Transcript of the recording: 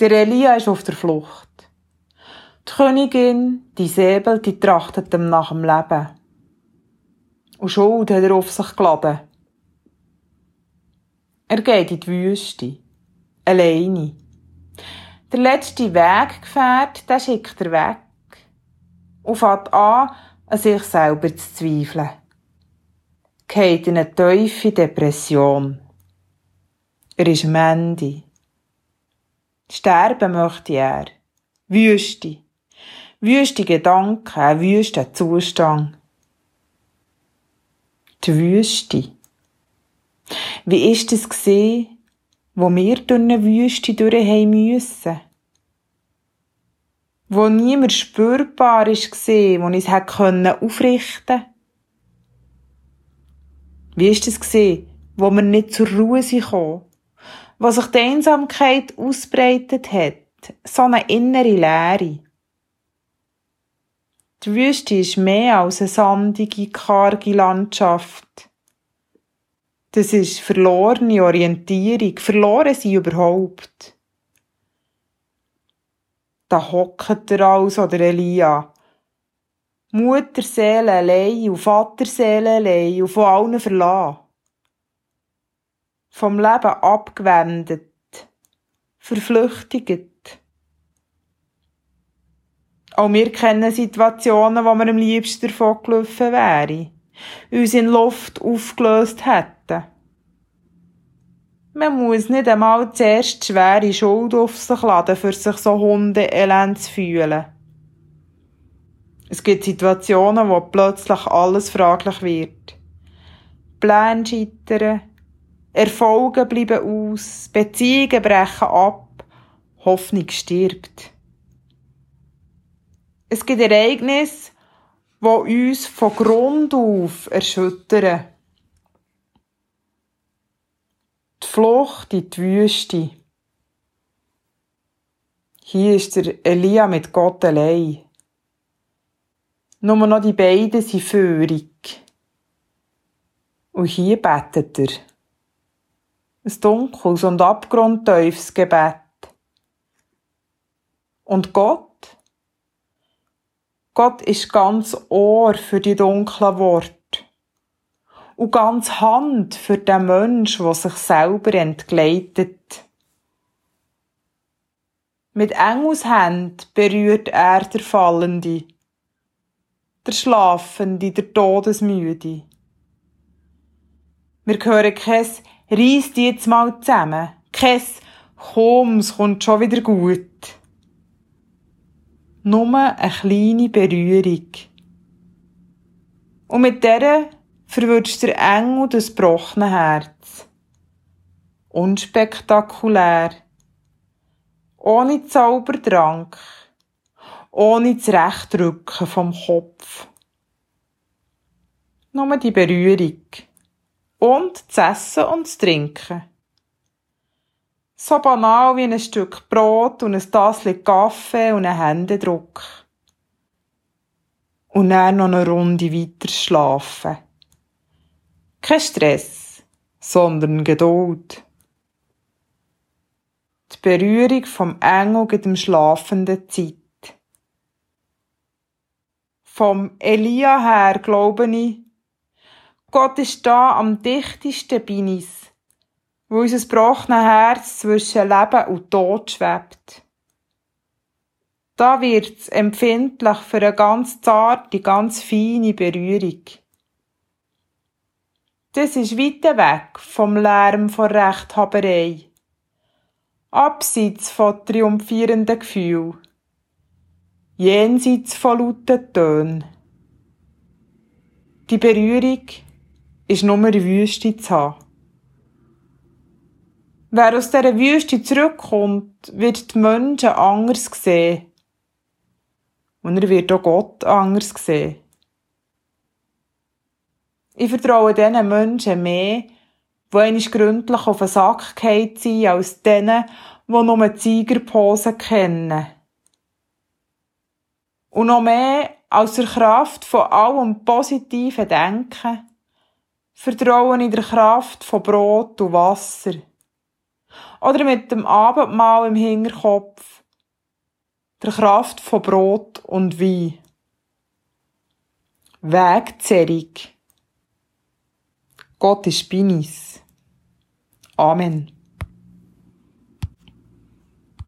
Der Elia ist auf der Flucht. Die Königin, die Säbel, die trachtet ihm nach dem Leben. Und Schuld hat er auf sich geladen. Er geht in die Wüste. Alleine. Der letzte Weggefährt, der schickt er weg. Und fängt an, an sich selber zu zweifeln. Geht in eine tiefe Depression. Er ist am Ende. Sterben möchte er. Wüste. Wüste Gedanken, ein wüster Zustand. Die Wüste. Wie ist es gesehen, wo wir durch eine Wüste durch müssen? Wo niemand spürbar ist gesehen, wo uns können aufrichten. Wie ist es gesehen, wo wir nicht zur Ruhe sind wo sich die Einsamkeit ausbreitet hat, so eine innere Leere. Die Wüste ist mehr als eine sandige, karge Landschaft. Das ist verlorene Orientierung, verloren sie überhaupt. Da hockt der also, der Elia. Mutterseele allein und Vaterseele allein und von allen verlassen. Vom Leben abgewendet, verflüchtigt. Auch wir kennen Situationen, wo wir am liebsten davon gelaufen wären, uns in Luft aufgelöst hätten. Man muss nicht einmal zuerst schwere Schuld auf sich laden, für sich so Hundeelend zu fühlen. Es gibt Situationen, wo plötzlich alles fraglich wird. Pläne scheitern, Erfolge bleiben aus, Beziehungen brechen ab, Hoffnung stirbt. Es gibt Ereignisse, die uns von Grund auf erschüttern. Die Flucht in die Wüste. Hier ist der Elia mit Gott allein. Nur noch die beiden sind führig. Und hier betet er. Ein dunkles und abgrundtiefes Gebet. Und Gott? Gott ist ganz Ohr für die dunklen Worte. Und ganz Hand für den Mensch, der sich selber entgleitet. Mit Engelshand berührt er der Fallende, der Schlafende, der Todesmüde. Wir hören kein «Reiss die jetzt mal zusammen», kein «Komm, es kommt schon wieder gut». Nur eine kleine Berührung. Und mit der verwünscht der Engel das brochene Herz. Unspektakulär. Ohne Zaubertrank. Ohne das Rechtrücken vom Kopf. Nur die Berührung. Und das Essen und das Trinken. So banal wie ein Stück Brot und ein Tassel Kaffee und ein Händedruck. Und dann noch eine Runde weiter schlafen. Kein Stress, sondern Geduld. Die Berührung vom Engel mit dem schlafenden Zeit. Vom Elia her glaube ich, Gott ist da am dichtesten bei uns wo unser gebrochenes Herz zwischen Leben und Tod schwebt. Da wird's empfindlich für eine ganz zarte, ganz feine Berührung. Das ist weit weg vom Lärm von Rechthaberei. Abseits von triumphierenden Gefühlen. Jenseits von lauten Tönen. Die Berührung ist nur Wüste zu haben. Wer aus dieser Wüste zurückkommt, wird die Menschen anders sehen. Und er wird auch Gott anders sehen. Ich vertraue diesen Menschen mehr, die einmal gründlich auf den Sack gefallen sind, als denen, die nur Tigerposen kennen. Und noch mehr als der Kraft von allem positiven Denken vertraue ich der Kraft von Brot und Wasser Oder mit dem Abendmahl im Hinterkopf, der Kraft von Brot und Wein. Wegzerrung. Gott ist bei uns. Amen.